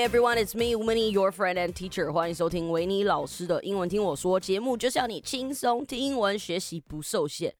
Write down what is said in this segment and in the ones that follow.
Everyone, it's me Winnie, your friend and teacher. 欢迎收听维尼老师的英文听我说节目，就是要你轻松听英文，学习不受限。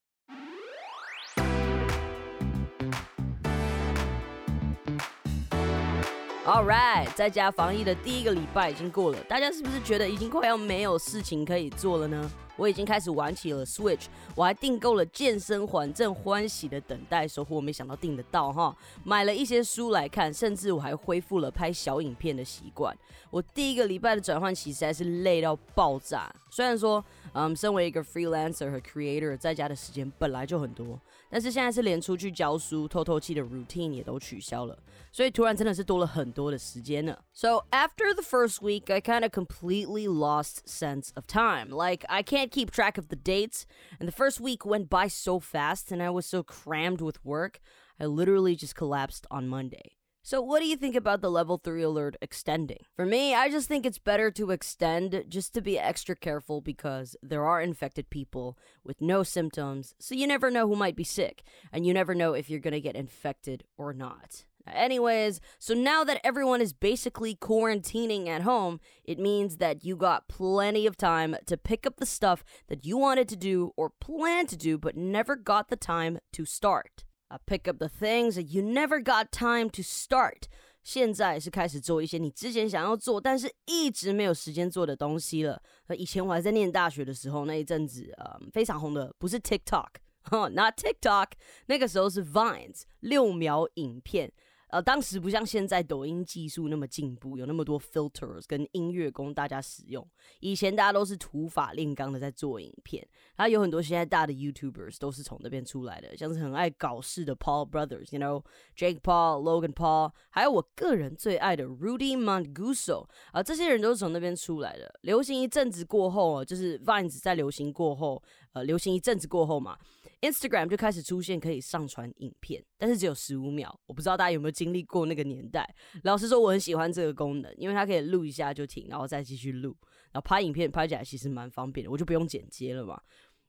All right，在家防疫的第一个礼拜已经过了，大家是不是觉得已经快要没有事情可以做了呢？我已经开始玩起了 Switch，我还订购了健身环，正欢喜的等待收获。没想到订得到哈，买了一些书来看，甚至我还恢复了拍小影片的习惯。我第一个礼拜的转换期实在是累到爆炸。虽然说，嗯，身为一个 freelancer 和 creator，在家的时间本来就很多，但是现在是连出去教书、透透气的 routine 也都取消了，所以突然真的是多了很多的时间呢。So after the first week, I kind of completely lost sense of time. Like I can't can't keep track of the dates, and the first week went by so fast, and I was so crammed with work, I literally just collapsed on Monday. So, what do you think about the level 3 alert extending? For me, I just think it's better to extend just to be extra careful because there are infected people with no symptoms, so you never know who might be sick, and you never know if you're gonna get infected or not. Anyways, so now that everyone is basically quarantining at home, it means that you got plenty of time to pick up the stuff that you wanted to do or plan to do but never got the time to start. 啊，pick up the things you never got time to start。现在是开始做一些你之前想要做，但是一直没有时间做的东西了。以前我还在念大学的时候，那一阵子、嗯，非常红的不是 TikTok，哈，not TikTok，那个时候是 Vines 六秒影片。呃，当时不像现在抖音技术那么进步，有那么多 filters 跟音乐供大家使用。以前大家都是土法炼钢的在做影片，然后有很多现在大的 YouTubers 都是从那边出来的，像是很爱搞事的 Paul Brothers，you know Jake Paul、Logan Paul，还有我个人最爱的 Rudy Manguso 啊，这些人都是从那边出来的。流行一阵子过后啊，就是 Vines 在流行过后，呃，流行一阵子过后嘛。Instagram 就开始出现可以上传影片，但是只有十五秒。我不知道大家有没有经历过那个年代。老实说，我很喜欢这个功能，因为它可以录一下就停，然后再继续录。然后拍影片拍起来其实蛮方便的，我就不用剪接了嘛。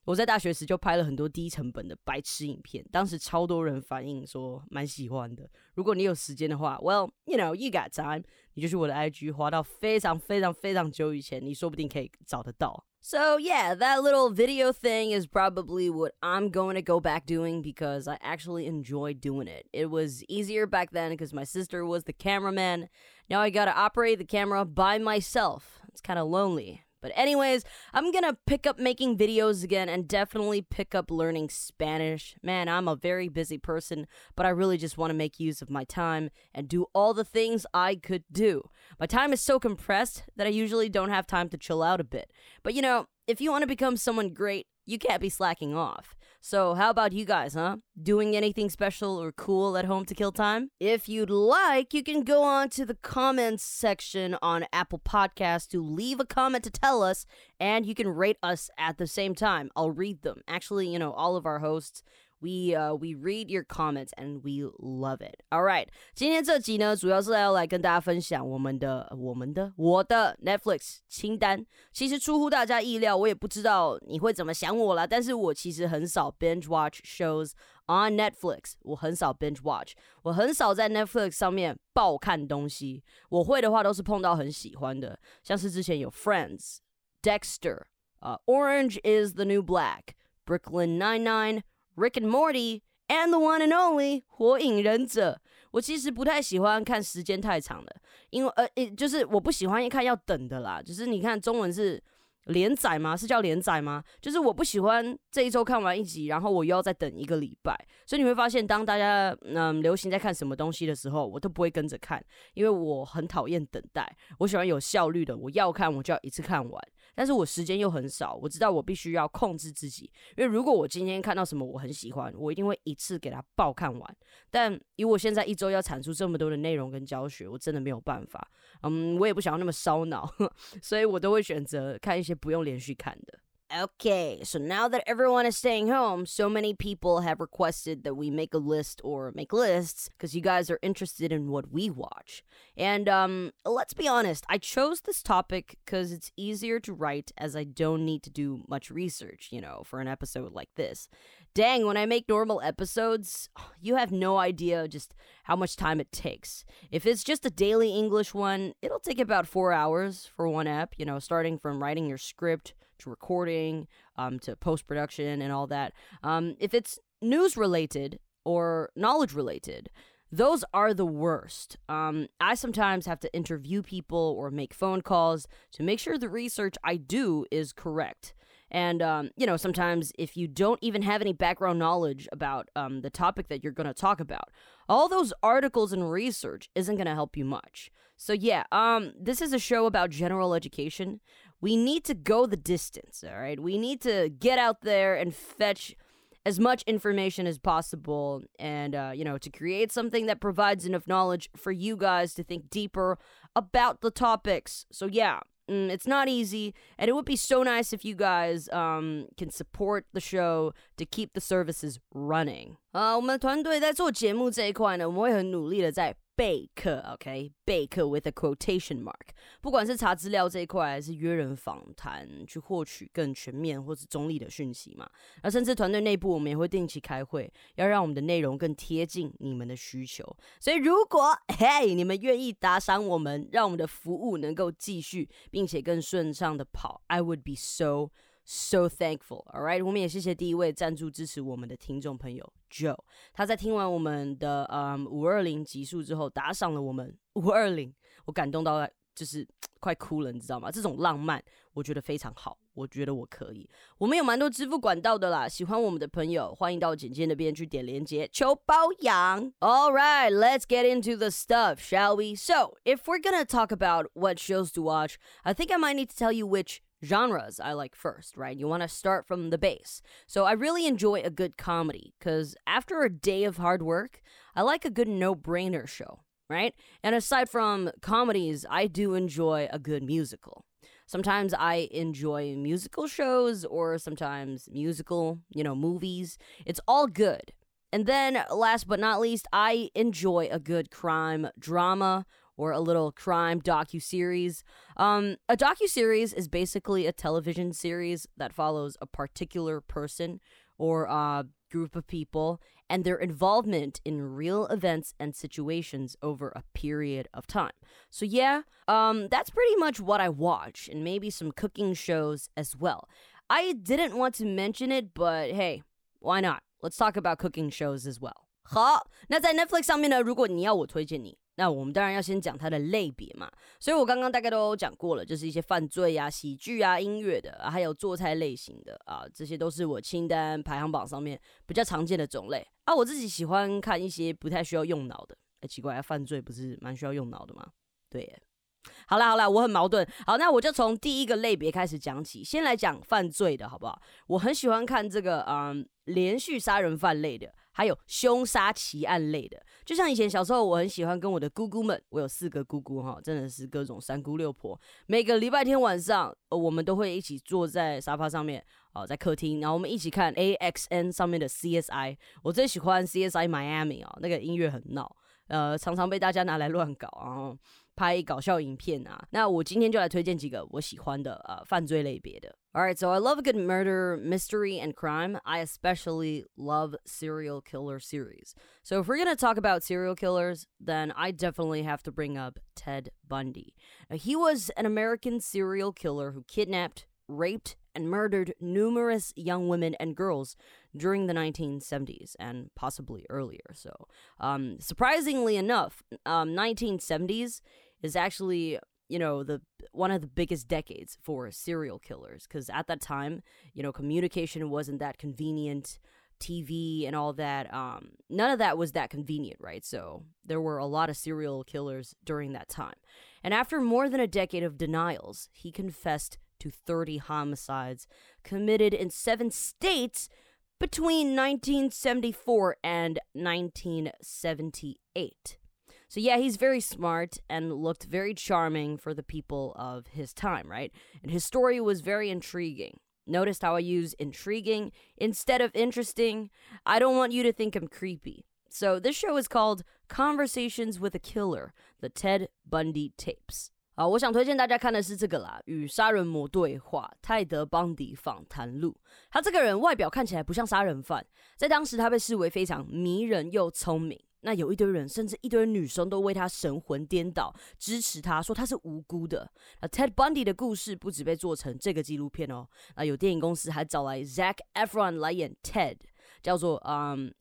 我在大学时就拍了很多低成本的白痴影片，当时超多人反映说蛮喜欢的。如果你有时间的话，Well you know you got time，你就去我的 IG 滑到非常非常非常久以前，你说不定可以找得到。So, yeah, that little video thing is probably what I'm going to go back doing because I actually enjoy doing it. It was easier back then because my sister was the cameraman. Now I gotta operate the camera by myself. It's kind of lonely. But, anyways, I'm gonna pick up making videos again and definitely pick up learning Spanish. Man, I'm a very busy person, but I really just want to make use of my time and do all the things I could do. My time is so compressed that I usually don't have time to chill out a bit. But, you know, if you want to become someone great, you can't be slacking off. So, how about you guys, huh? Doing anything special or cool at home to kill time? If you'd like, you can go on to the comments section on Apple Podcasts to leave a comment to tell us, and you can rate us at the same time. I'll read them. Actually, you know, all of our hosts we uh we read your comments and we love it. All right，今天这集呢，主要是要来跟大家分享我们的、我们的、我的 Netflix 清单。其实出乎大家意料，我也不知道你会怎么想我啦。但是我其实很少 binge watch shows on Netflix，我很少 binge watch，我很少在 Netflix 上面爆看东西。我会的话都是碰到很喜欢的，像是之前有 Friends、Dexter、呃 Orange is the New Black、Brooklyn Nine Nine。 Rick and Morty and the one and only 火影忍者。我其实不太喜欢看时间太长的，因为呃，就是我不喜欢一看要等的啦。就是你看中文是连载吗？是叫连载吗？就是我不喜欢这一周看完一集，然后我又要再等一个礼拜。所以你会发现，当大家嗯流行在看什么东西的时候，我都不会跟着看，因为我很讨厌等待。我喜欢有效率的，我要看我就要一次看完。但是我时间又很少，我知道我必须要控制自己，因为如果我今天看到什么我很喜欢，我一定会一次给它爆看完。但以我现在一周要产出这么多的内容跟教学，我真的没有办法。嗯，我也不想要那么烧脑，所以我都会选择看一些不用连续看的。 Okay, so now that everyone is staying home, so many people have requested that we make a list or make lists because you guys are interested in what we watch. And um, let's be honest, I chose this topic because it's easier to write as I don't need to do much research, you know, for an episode like this. Dang, when I make normal episodes, you have no idea just how much time it takes. If it's just a daily English one, it'll take about four hours for one app, you know, starting from writing your script to recording, um, to post production and all that. Um, if it's news related or knowledge related, those are the worst. Um, I sometimes have to interview people or make phone calls to make sure the research I do is correct. And, um, you know, sometimes if you don't even have any background knowledge about um, the topic that you're going to talk about, all those articles and research isn't going to help you much. So, yeah, um, this is a show about general education we need to go the distance, all right? We need to get out there and fetch as much information as possible and, uh, you know, to create something that provides enough knowledge for you guys to think deeper about the topics. So, yeah. Mm, it's not easy, and it would be so nice if you guys um, can support the show to keep the services running. 啊，我们团队在做节目这一块呢，我们会很努力的在 备课，OK，备课 with a quotation mark。不管是查资料这一块，还是约人访谈，去获取更全面或是中立的讯息嘛。而甚至团队内部，我们也会定期开会，要让我们的内容更贴近你们的需求。所以，如果嘿，你们愿意打赏我们，让我们的服务能够继续，并且更顺畅的跑，I would be so。so thankful. All right，我们也谢谢第一位赞助支持我们的听众朋友 Joe。他在听完我们的嗯五二零集数之后，打赏了我们五二零，我感动到就是快哭了，你知道吗？这种浪漫，我觉得非常好，我觉得我可以。我们有蛮多支付管道的啦，喜欢我们的朋友，欢迎到简介那边去点连接求包养。All right, let's get into the stuff, shall we? So, if we're gonna talk about what shows to watch, I think I might need to tell you which genres I like first, right? You want to start from the base. So I really enjoy a good comedy because after a day of hard work, I like a good no brainer show, right? And aside from comedies, I do enjoy a good musical. Sometimes I enjoy musical shows or sometimes musical, you know, movies. It's all good. And then, last but not least, I enjoy a good crime drama or a little crime docu series. Um, a docu series is basically a television series that follows a particular person or a group of people and their involvement in real events and situations over a period of time. So yeah, um, that's pretty much what I watch, and maybe some cooking shows as well. I didn't want to mention it, but hey, why not? Let's talk about cooking shows as well. 好，那在 Netflix 上面呢，如果你要我推荐你， 那我们当然要先讲它的类别嘛，所以我刚刚大概都讲过了，就是一些犯罪啊、喜剧啊、音乐的，还有做菜类型的啊，这些都是我清单排行榜上面比较常见的种类啊。我自己喜欢看一些不太需要用脑的，哎，奇怪，啊犯罪不是蛮需要用脑的吗？对。好啦好啦，我很矛盾。好，那我就从第一个类别开始讲起，先来讲犯罪的好不好？我很喜欢看这个嗯，连续杀人犯类的，还有凶杀奇案类的。就像以前小时候，我很喜欢跟我的姑姑们，我有四个姑姑哈，真的是各种三姑六婆。每个礼拜天晚上，我们都会一起坐在沙发上面，哦，在客厅，然后我们一起看 A X N 上面的 C S I。我最喜欢 C S I Miami 哦，那个音乐很闹，呃，常常被大家拿来乱搞，然后。拍搞笑影片啊，那我今天就来推荐几个我喜欢的呃犯罪类别的。Alright, so I love a good murder, mystery, and crime. I especially love serial killer series. So if we're gonna talk about serial killers, then I definitely have to bring up Ted Bundy. Now, he was an American serial killer who kidnapped, raped, and murdered numerous young women and girls during the 1970s and possibly earlier. So, um, surprisingly enough, um, 1970s is actually you know the one of the biggest decades for serial killers because at that time you know communication wasn't that convenient tv and all that um, none of that was that convenient right? So there were a lot of serial killers during that time. And after more than a decade of denials he confessed to 30 homicides committed in seven states between 1974 and 1978 so yeah, he's very smart and looked very charming for the people of his time, right? And his story was very intriguing. Notice how I use intriguing instead of interesting? I don't want you to think I'm creepy. So this show is called Conversations with a Killer: The Ted Bundy Tapes. 啊，我想推荐大家看的是这个啦，《与杀人魔对话：泰德·邦迪访谈录》。他这个人外表看起来不像杀人犯，在当时他被视为非常迷人又聪明。 那有一堆人，甚至一堆女生都为他神魂颠倒，支持他说他是无辜的。那 Ted Bundy 的故事不止被做成这个纪录片哦，那有电影公司还找来 Zac Efron 来演 Ted，叫做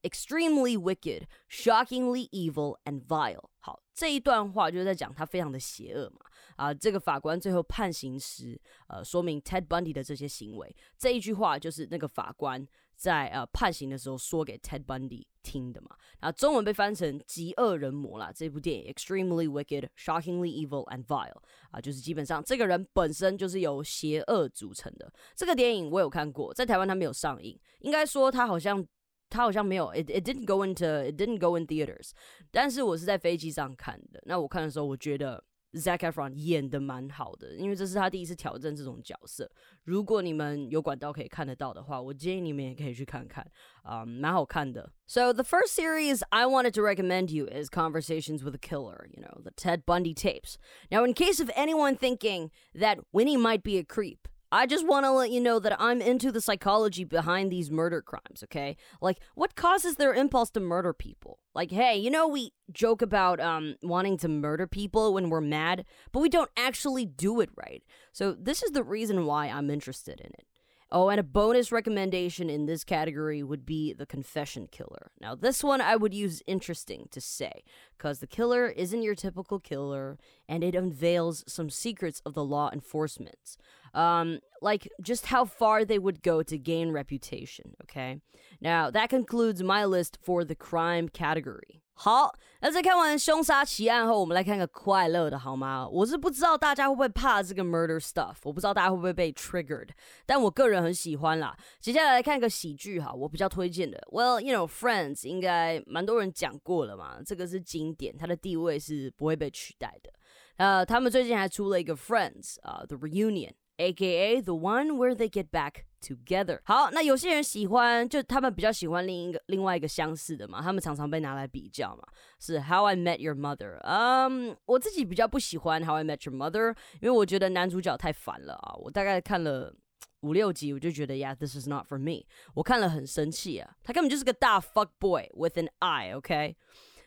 Extremely Wicked, Shockingly Evil and Vile。好，这一段话就是在讲他非常的邪恶嘛。啊，这个法官最后判刑时，呃，说明 Ted Bundy 的这些行为，这一句话就是那个法官。在呃判刑的时候说给 Ted Bundy 听的嘛，然后中文被翻成《极恶人魔》啦。这部电影 Extremely Wicked, Shockingly Evil and Vile 啊，就是基本上这个人本身就是由邪恶组成的。这个电影我有看过，在台湾它没有上映，应该说它好像它好像没有，it it didn't go into it didn't go in theaters。但是我是在飞机上看的。那我看的时候，我觉得。Zac Efron 演的蛮好的，因为这是他第一次挑战这种角色。如果你们有管道可以看得到的话，我建议你们也可以去看看，啊、um,，蛮好看的。So the first series I wanted to recommend you is Conversations with a Killer, you know, the Ted Bundy tapes. Now, in case of anyone thinking that Winnie might be a creep, I just want to let you know that I'm into the psychology behind these murder crimes, okay? Like, what causes their impulse to murder people? Like, hey, you know, we joke about um, wanting to murder people when we're mad, but we don't actually do it right. So, this is the reason why I'm interested in it. Oh, and a bonus recommendation in this category would be The Confession Killer. Now, this one I would use interesting to say, because the killer isn't your typical killer, and it unveils some secrets of the law enforcement. Um, like just how far they would go to gain reputation, okay? Now, that concludes my list for the crime category. 好，那在看完凶杀奇案后，我们来看个快乐的好吗？我是不知道大家会不会怕这个 murder stuff，我不知道大家会不会被 triggered，但我个人很喜欢啦。接下来来看个喜剧哈，我比较推荐的，Well you know Friends 应该蛮多人讲过了嘛，这个是经典，它的地位是不会被取代的。呃，他们最近还出了一个 Friends 啊，The Reunion。A.K.A. the one where they get back together。好，那有些人喜欢，就他们比较喜欢另一个另外一个相似的嘛，他们常常被拿来比较嘛，是 How I Met Your Mother。嗯，我自己比较不喜欢 How I Met Your Mother，因为我觉得男主角太烦了啊。我大概看了五六集，我就觉得，Yeah，this is not for me。我看了很生气啊，他根本就是个大 fuck boy with an eye，OK？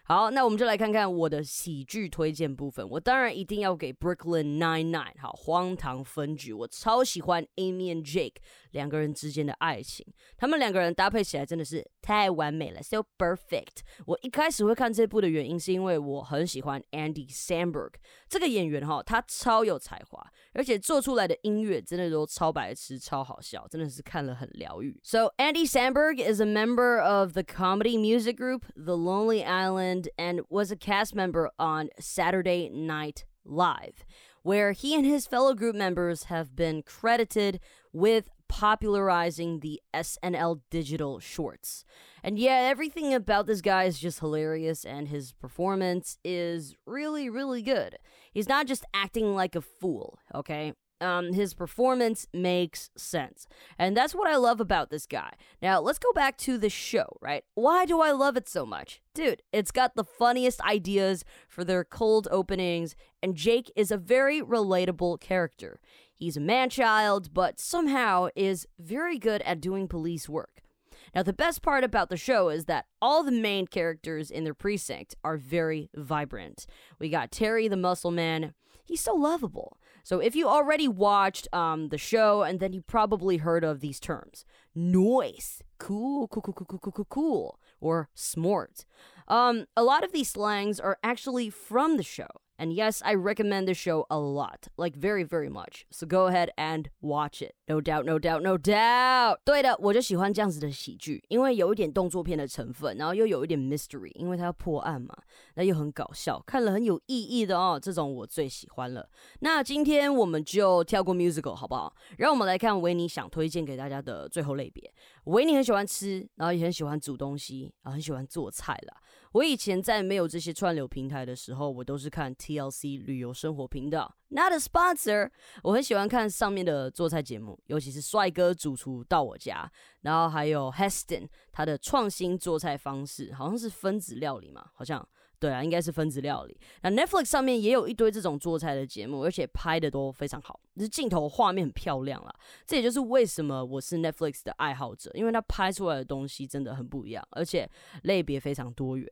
好，那我们就来看看我的喜剧推荐部分。我当然一定要给 Brooklyn Nine Nine，好，荒唐分局。我超喜欢 Amy and Jake 两个人之间的爱情，他们两个人搭配起来真的是太完美了，so perfect。我一开始会看这部的原因是因为我很喜欢 Andy Samberg 这个演员哈，他超有才华，而且做出来的音乐真的都超白痴、超好笑，真的是看了很疗愈。So Andy Samberg is a member of the comedy music group The Lonely Island and was a cast member on Saturday Night Live, where he and his fellow group members have been credited with popularizing the SNL digital shorts. And yeah, everything about this guy is just hilarious, and his performance is really, really good. He's not just acting like a fool, okay? Um, his performance makes sense. And that's what I love about this guy. Now, let's go back to the show, right? Why do I love it so much? Dude, it's got the funniest ideas for their cold openings, and Jake is a very relatable character. He's a man child, but somehow is very good at doing police work. Now, the best part about the show is that all the main characters in their precinct are very vibrant. We got Terry the Muscle Man. He's so lovable. So if you already watched um, the show, and then you probably heard of these terms noice, cool, cool, cool, cool, cool, cool, cool, or smart. Um, a lot of these slangs are actually from the show. And yes, I recommend the show a lot, like very, very much. So go ahead and watch it. No doubt, no doubt, no doubt. 对的，我就喜欢这样子的喜剧，因为有一点动作片的成分，然后又有一点 mystery，因为它要破案嘛，那又很搞笑，看了很有意义的哦。这种我最喜欢了。那今天我们就跳过 musical 好不好？让我们来看维尼想推荐给大家的最后类别。维尼很喜欢吃，然后也很喜欢煮东西，然后很喜欢做菜啦。我以前在没有这些串流平台的时候，我都是看 TLC 旅游生活频道，Not a sponsor。我很喜欢看上面的做菜节目，尤其是帅哥主厨到我家，然后还有 Heston 他的创新做菜方式，好像是分子料理嘛，好像。对啊，应该是分子料理。那 Netflix 上面也有一堆这种做菜的节目，而且拍的都非常好，就是镜头画面很漂亮啦。这也就是为什么我是 Netflix 的爱好者，因为它拍出来的东西真的很不一样，而且类别非常多元。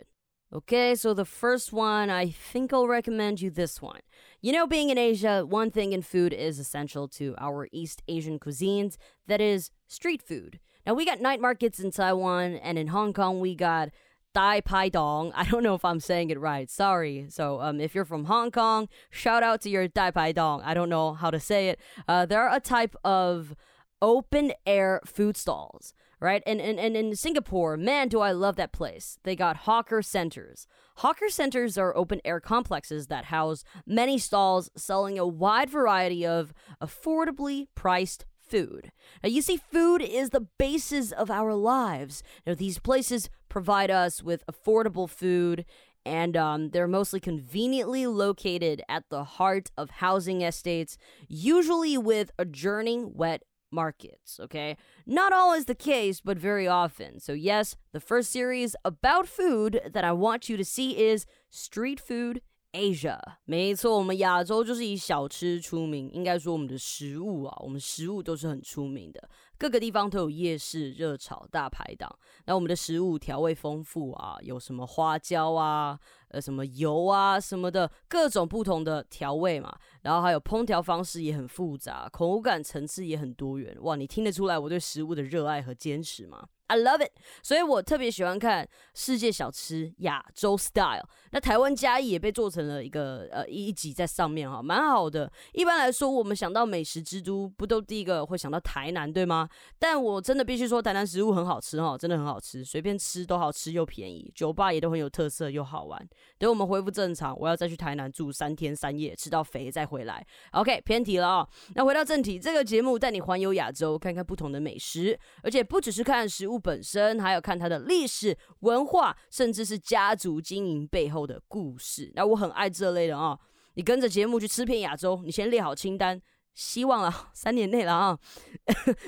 Okay, so the first one, I think I'll recommend you this one. You know, being in Asia, one thing in food is essential to our East Asian cuisines that is, street food. Now, we got night markets in Taiwan, and in Hong Kong, we got Dai Pai Dong. I don't know if I'm saying it right. Sorry. So, um, if you're from Hong Kong, shout out to your Dai Pai Dong. I don't know how to say it. Uh, they're a type of open air food stalls, right? And, and, and in Singapore, man, do I love that place. They got hawker centers. Hawker centers are open air complexes that house many stalls selling a wide variety of affordably priced food. Now, you see, food is the basis of our lives. Now, these places provide us with affordable food, and um, they're mostly conveniently located at the heart of housing estates, usually with adjourning wet markets, okay? Not always the case, but very often. So, yes, the first series about food that I want you to see is Street Food Asia，没错，我们亚洲就是以小吃出名，应该说我们的食物啊，我们食物都是很出名的。各个地方都有夜市、热炒、大排档。那我们的食物调味丰富啊，有什么花椒啊、呃什么油啊什么的，各种不同的调味嘛。然后还有烹调方式也很复杂，口感层次也很多元。哇，你听得出来我对食物的热爱和坚持吗？I love it，所以我特别喜欢看世界小吃亚洲 style。那台湾嘉义也被做成了一个呃一集在上面哈，蛮好的。一般来说，我们想到美食之都，不都第一个会想到台南对吗？但我真的必须说，台南食物很好吃哈，真的很好吃，随便吃都好吃又便宜，酒吧也都很有特色又好玩。等我们恢复正常，我要再去台南住三天三夜，吃到肥再回来。OK，偏题了啊。那回到正题，这个节目带你环游亚洲，看看不同的美食，而且不只是看食物。本身还有看它的历史文化，甚至是家族经营背后的故事。那我很爱这类的啊！你跟着节目去吃遍亚洲，你先列好清单。希望啊，三年内了啊，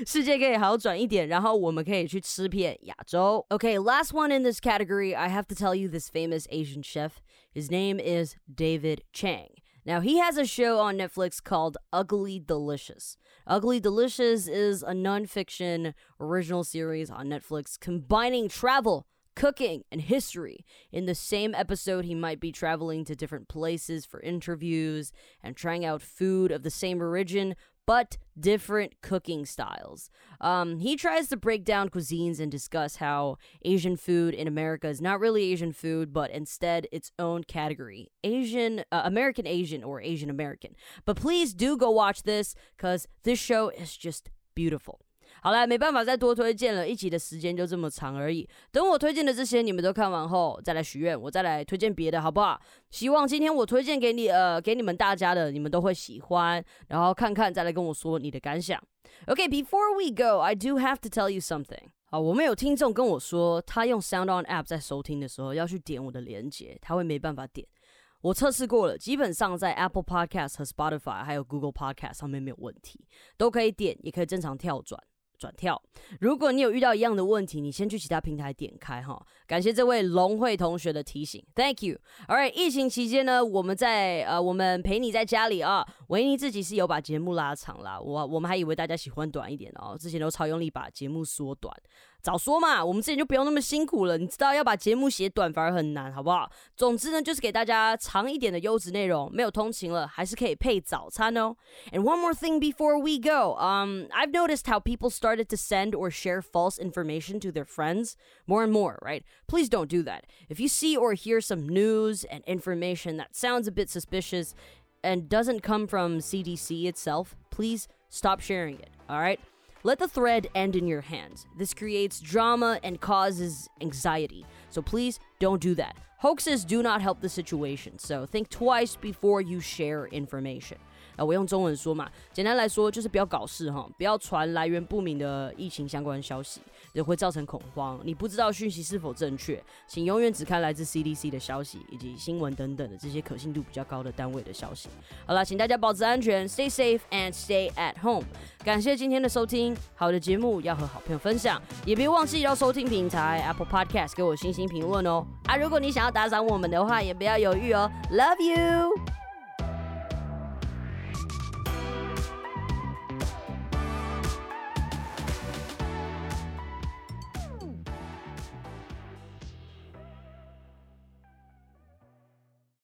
世界可以好转一点，然后我们可以去吃遍亚洲。OK，last one in this category, I have to tell you this famous Asian chef. His name is David Chang. Now, he has a show on Netflix called Ugly Delicious. Ugly Delicious is a nonfiction original series on Netflix combining travel, cooking, and history. In the same episode, he might be traveling to different places for interviews and trying out food of the same origin, but different cooking styles. Um, he tries to break down cuisines and discuss how Asian food in America is not really Asian food, but instead its own category Asian, uh, American Asian, or Asian American. But please do go watch this because this show is just beautiful. 好了，没办法再多推荐了，一集的时间就这么长而已。等我推荐的这些你们都看完后，再来许愿，我再来推荐别的，好不好？希望今天我推荐给你，呃，给你们大家的，你们都会喜欢，然后看看，再来跟我说你的感想。OK，before we go，I do have to tell you something。好，我们有听众跟我说，他用 Sound On App 在收听的时候要去点我的连接，他会没办法点。我测试过了，基本上在 Apple Podcast 和 Spotify 还有 Google Podcast 上面没有问题，都可以点，也可以正常跳转。转跳。如果你有遇到一样的问题，你先去其他平台点开哈。感谢这位龙慧同学的提醒，Thank you。Alright，疫情期间呢，我们在呃，我们陪你在家里啊。维尼自己是有把节目拉长啦，我我们还以为大家喜欢短一点哦，之前都超用力把节目缩短。早说嘛，我们之前就不用那么辛苦了。你知道要把节目写短反而很难，好不好？总之呢，就是给大家长一点的优质内容。没有通勤了，还是可以配早餐哦。And one more thing before we go, um, I've noticed how people started to send or share false information to their friends more and more, right? Please don't do that. If you see or hear some news and information that sounds a bit suspicious and doesn't come from CDC itself, please stop sharing it. All right. Let the thread end in your hands. This creates drama and causes anxiety. So please don't do that. Hoaxes do not help the situation, so think twice before you share information. 我用中文说嘛，简单来说就是不要搞事哈，不要传来源不明的疫情相关消息，也会造成恐慌。你不知道讯息是否正确，请永远只看来自 CDC 的消息以及新闻等等的这些可信度比较高的单位的消息。好了，请大家保持安全，Stay safe and stay at home。感谢今天的收听，好的节目要和好朋友分享，也别忘记要收听平台 Apple Podcast 给我星星评论哦。啊，如果你想要打赏我们的话，也不要犹豫哦。Love you。